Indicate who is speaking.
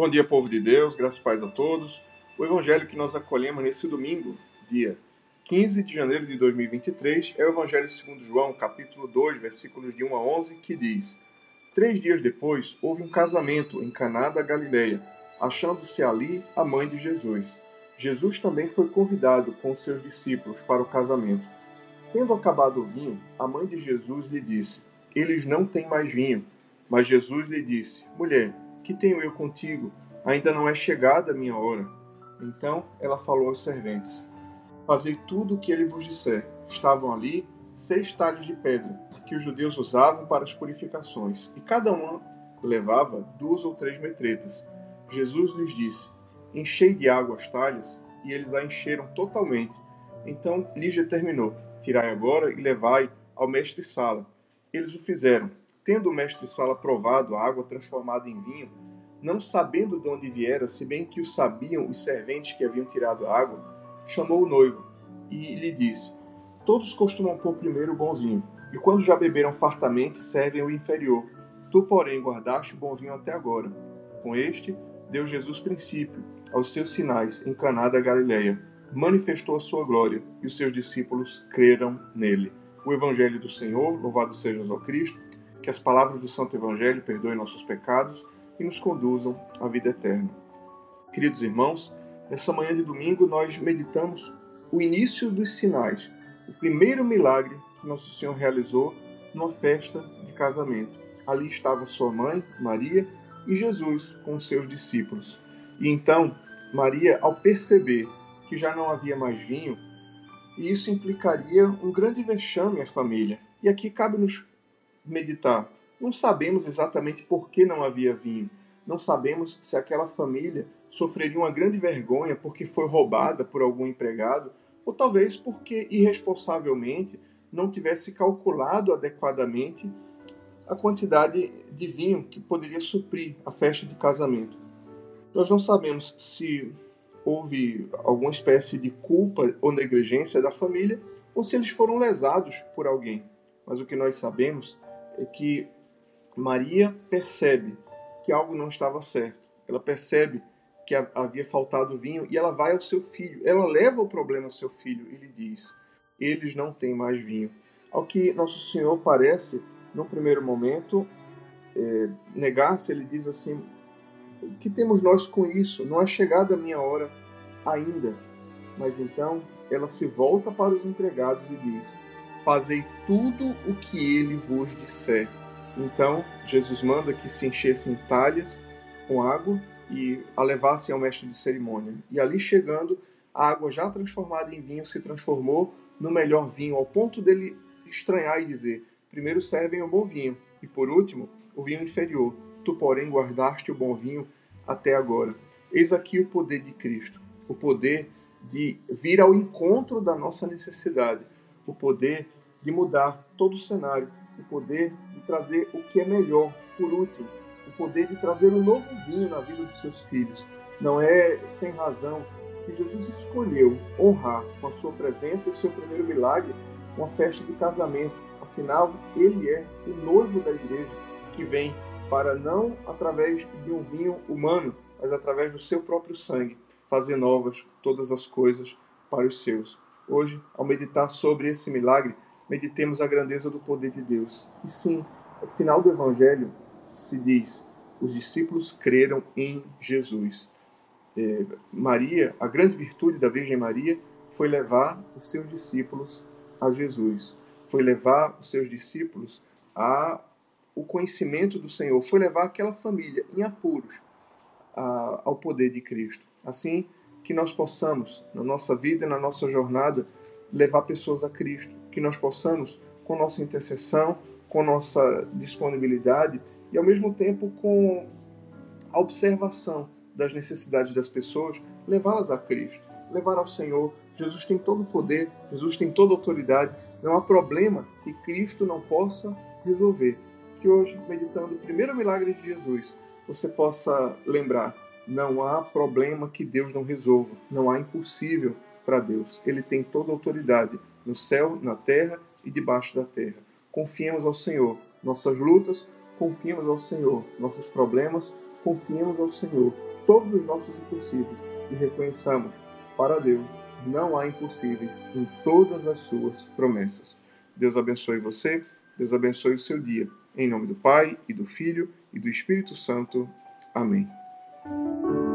Speaker 1: Bom dia, povo de Deus, graças e paz a todos. O evangelho que nós acolhemos nesse domingo, dia 15 de janeiro de 2023, é o evangelho segundo João, capítulo 2, versículos de 1 a 11, que diz: Três dias depois, houve um casamento em Caná da Galileia, achando-se ali a mãe de Jesus. Jesus também foi convidado com seus discípulos para o casamento. Tendo acabado o vinho, a mãe de Jesus lhe disse: Eles não têm mais vinho. Mas Jesus lhe disse: Mulher, que tenho eu contigo? Ainda não é chegada a minha hora. Então ela falou aos serventes: Fazei tudo o que ele vos disser. Estavam ali seis talhos de pedra, que os judeus usavam para as purificações, e cada uma levava duas ou três metretas. Jesus lhes disse: Enchei de água as talhas, e eles a encheram totalmente. Então lhes determinou: Tirai agora e levai ao mestre-sala. Eles o fizeram. Tendo o mestre-sala provado a água transformada em vinho, não sabendo de onde viera, se bem que o sabiam os serventes que haviam tirado a água, chamou o noivo e lhe disse: Todos costumam pôr primeiro o bom vinho, e quando já beberam fartamente, servem o inferior. Tu, porém, guardaste o bom vinho até agora. Com este, deu Jesus princípio aos seus sinais em Caná da Galileia, manifestou a sua glória, e os seus discípulos creram nele. O Evangelho do Senhor, louvado seja o Cristo que as palavras do Santo Evangelho perdoem nossos pecados e nos conduzam à vida eterna. Queridos irmãos, nessa manhã de domingo nós meditamos o início dos sinais, o primeiro milagre que Nosso Senhor realizou numa festa de casamento. Ali estava sua mãe, Maria, e Jesus com os seus discípulos. E então, Maria, ao perceber que já não havia mais vinho, isso implicaria um grande vexame à família. E aqui cabe-nos meditar. Não sabemos exatamente por que não havia vinho. Não sabemos se aquela família sofreria uma grande vergonha porque foi roubada por algum empregado, ou talvez porque irresponsavelmente não tivesse calculado adequadamente a quantidade de vinho que poderia suprir a festa de casamento. Nós não sabemos se houve alguma espécie de culpa ou negligência da família ou se eles foram lesados por alguém. Mas o que nós sabemos é que Maria percebe que algo não estava certo. Ela percebe que havia faltado vinho e ela vai ao seu filho. Ela leva o problema ao seu filho e lhe diz: Eles não têm mais vinho. Ao que Nosso Senhor parece, num primeiro momento, é, negar-se, ele diz assim: O que temos nós com isso? Não é chegada a minha hora ainda. Mas então ela se volta para os empregados e diz: fazei tudo o que ele vos disser. Então, Jesus manda que se enchessem talhas com água e a levassem ao mestre de cerimônia. E ali chegando, a água já transformada em vinho se transformou no melhor vinho, ao ponto dele estranhar e dizer: primeiro servem o bom vinho, e por último, o vinho inferior. Tu, porém, guardaste o bom vinho até agora. Eis aqui o poder de Cristo, o poder de vir ao encontro da nossa necessidade, o poder de mudar todo o cenário, o poder de trazer o que é melhor, por último, o poder de trazer um novo vinho na vida dos seus filhos. Não é sem razão que Jesus escolheu honrar com a sua presença e o seu primeiro milagre uma festa de casamento. Afinal, ele é o noivo da igreja que vem para não através de um vinho humano, mas através do seu próprio sangue, fazer novas todas as coisas para os seus. Hoje, ao meditar sobre esse milagre, meditemos a grandeza do poder de Deus. E sim, no final do Evangelho se diz: os discípulos creram em Jesus. É, Maria, a grande virtude da Virgem Maria foi levar os seus discípulos a Jesus, foi levar os seus discípulos a o conhecimento do Senhor, foi levar aquela família em apuros a, ao poder de Cristo. Assim que nós possamos, na nossa vida e na nossa jornada, levar pessoas a Cristo, que nós possamos, com nossa intercessão, com nossa disponibilidade e ao mesmo tempo com a observação das necessidades das pessoas, levá-las a Cristo, levar ao Senhor. Jesus tem todo o poder, Jesus tem toda a autoridade, não há problema que Cristo não possa resolver. Que hoje, meditando o primeiro milagre de Jesus, você possa lembrar: não há problema que Deus não resolva, não há impossível para Deus. Ele tem toda a autoridade no céu, na terra e debaixo da terra. Confiemos ao Senhor nossas lutas, confiemos ao Senhor nossos problemas, confiemos ao Senhor todos os nossos impossíveis e reconheçamos, para Deus, não há impossíveis em todas as suas promessas. Deus abençoe você, Deus abençoe o seu dia. Em nome do Pai, e do Filho, e do Espírito Santo. Amém. Thank you.